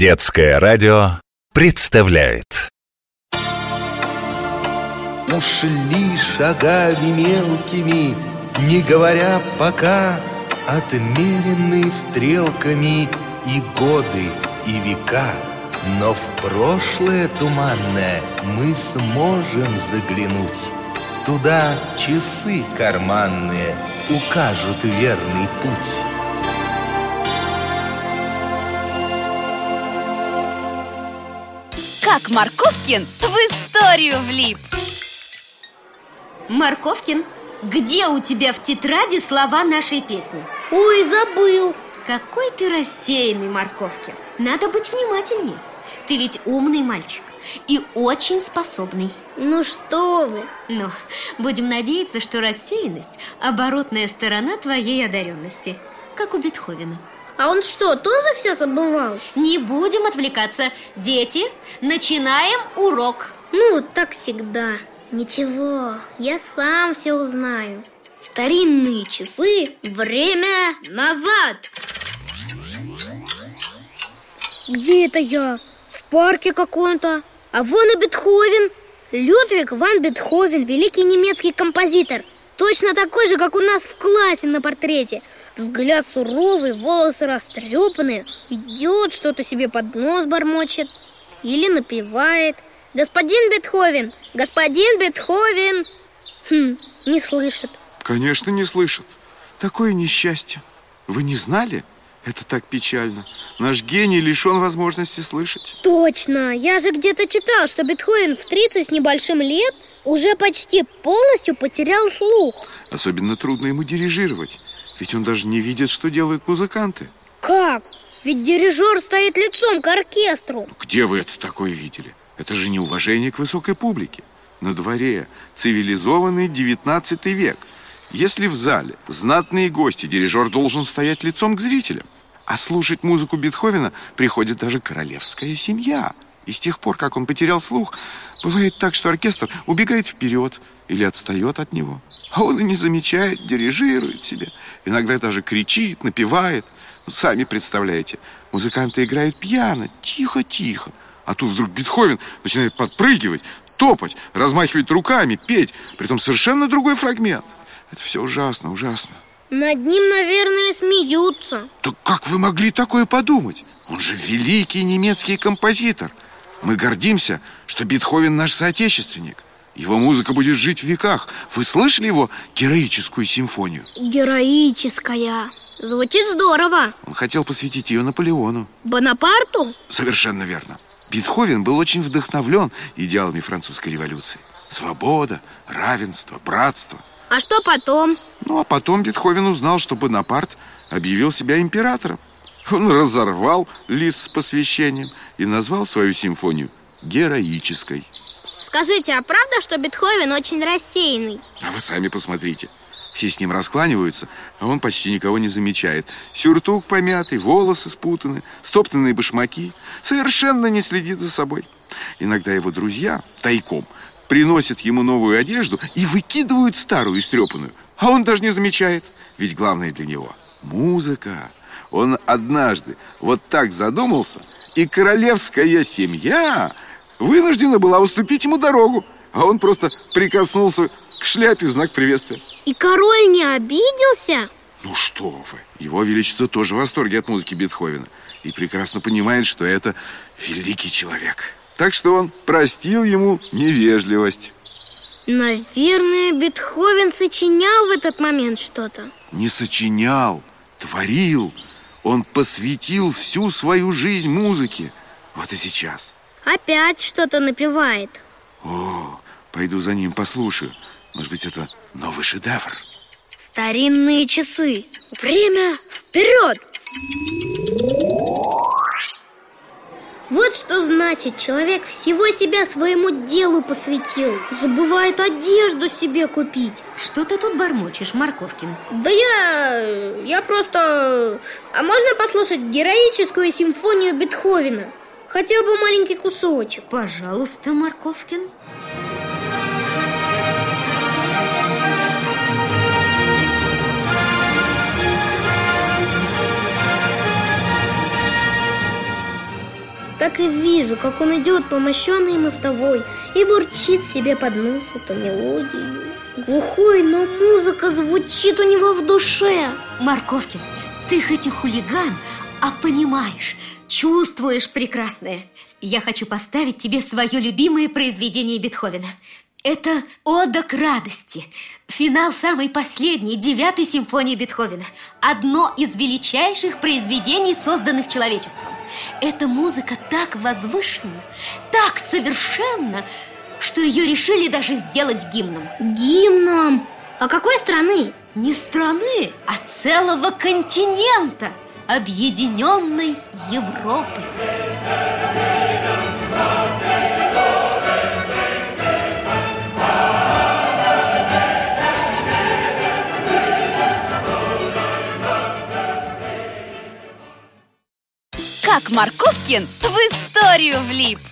Детское радио представляет. Ушли шагами мелкими, не говоря пока Отмеренные стрелками и годы, и века. Но в прошлое туманное мы сможем заглянуть. Туда часы карманные укажут верный путь Как Марковкин в историю влип. Марковкин, где у тебя в тетради слова нашей песни? Ой, забыл. Какой ты рассеянный, Марковкин. Надо быть внимательней. Ты ведь умный мальчик и очень способный. Ну что вы. Но будем надеяться, что рассеянность – оборотная сторона твоей одаренности Как у Бетховена А он что, тоже все забывал? Не будем отвлекаться. Дети, начинаем урок. Ну, так всегда. Ничего, я сам все узнаю. Старинные часы, время назад. Где это я? В парке каком-то. А вон и Бетховен. Людвиг ван Бетховен, великий немецкий композитор. Точно такой же, как у нас в классе на портрете Взгляд суровый, волосы растрепанные Идет, что-то себе под нос бормочет Или напевает Господин Бетховен, господин Бетховен Хм, не слышит Конечно, не слышат. Такое несчастье. Вы не знали? Это так печально. Наш гений лишен возможности слышать. Точно, я же где-то читал, что Бетховен в 30 с небольшим лет уже почти полностью потерял слух Особенно трудно ему дирижировать. Ведь он даже не видит, что делают музыканты. Как? Ведь дирижер стоит лицом к оркестру Где вы это такое видели? Это же неуважение к высокой публике. На дворе цивилизованный 19 век. Если в зале знатные гости, дирижер должен стоять лицом к зрителям. А слушать музыку Бетховена приходит даже королевская семья. И с тех пор, как он потерял слух, бывает так, что оркестр убегает вперед или отстает от него. А он и не замечает, дирижирует себе. Иногда даже кричит, напевает. Ну, сами представляете, музыканты играют пьяно, тихо-тихо. А тут вдруг Бетховен начинает подпрыгивать, топать, размахивать руками, петь. Притом совершенно другой фрагмент. Это все ужасно, ужасно. Над ним, наверное, смеются Так как вы могли такое подумать? Он же великий немецкий композитор. Мы гордимся, что Бетховен наш соотечественник. Его музыка будет жить в веках. Вы слышали его героическую симфонию? Героическая Звучит здорово Он хотел посвятить ее Наполеону. Бонапарту? Совершенно верно. Бетховен был очень вдохновлен идеалами французской революции. Свобода, равенство, братство. А что потом? Ну, а потом Бетховен узнал, что Бонапарт объявил себя императором. Он разорвал лист с посвящением и назвал свою симфонию героической. Скажите, а правда, что Бетховен очень рассеянный? А вы сами посмотрите. Все с ним раскланиваются, а он почти никого не замечает. Сюртук помятый, волосы спутаны, стоптанные башмаки. Совершенно не следит за собой. Иногда его друзья тайком приносят ему новую одежду и выкидывают старую истрепанную. А он даже не замечает. Ведь главное для него – музыка. Он однажды вот так задумался, и королевская семья вынуждена была уступить ему дорогу. А он просто прикоснулся к шляпе в знак приветствия. И король не обиделся? Ну что вы, его величество тоже в восторге от музыки Бетховена и прекрасно понимает, что это великий человек. Так что он простил ему невежливость. Наверное, Бетховен сочинял в этот момент что-то Не сочинял, творил. Он посвятил всю свою жизнь музыке. Вот и сейчас. Опять что-то напевает О, пойду за ним послушаю. Может быть, это новый шедевр. Старинные часы Время вперед! Вот что значит, человек всего себя своему делу посвятил Забывает одежду себе купить Что ты тут бормочешь, Марковкин? Да я... я просто... А можно послушать героическую симфонию Бетховена? Хотя бы маленький кусочек. Пожалуйста, Марковкин так и вижу, как он идет по мощенной мостовой И бурчит себе под нос эту мелодию. Глухой, но музыка звучит у него в душе. Морковкин, ты хоть и хулиган, а понимаешь, чувствуешь прекрасное Я хочу поставить тебе свое любимое произведение Бетховена это «Ода к радости», финал самой последней, девятой симфонии Бетховена. Одно из величайших произведений, созданных человечеством. Эта музыка так возвышена, так совершенна, что ее решили даже сделать гимном. Гимном? А какой страны? Не страны, а целого континента, объединенной Европы. Как Марковкин в историю влип.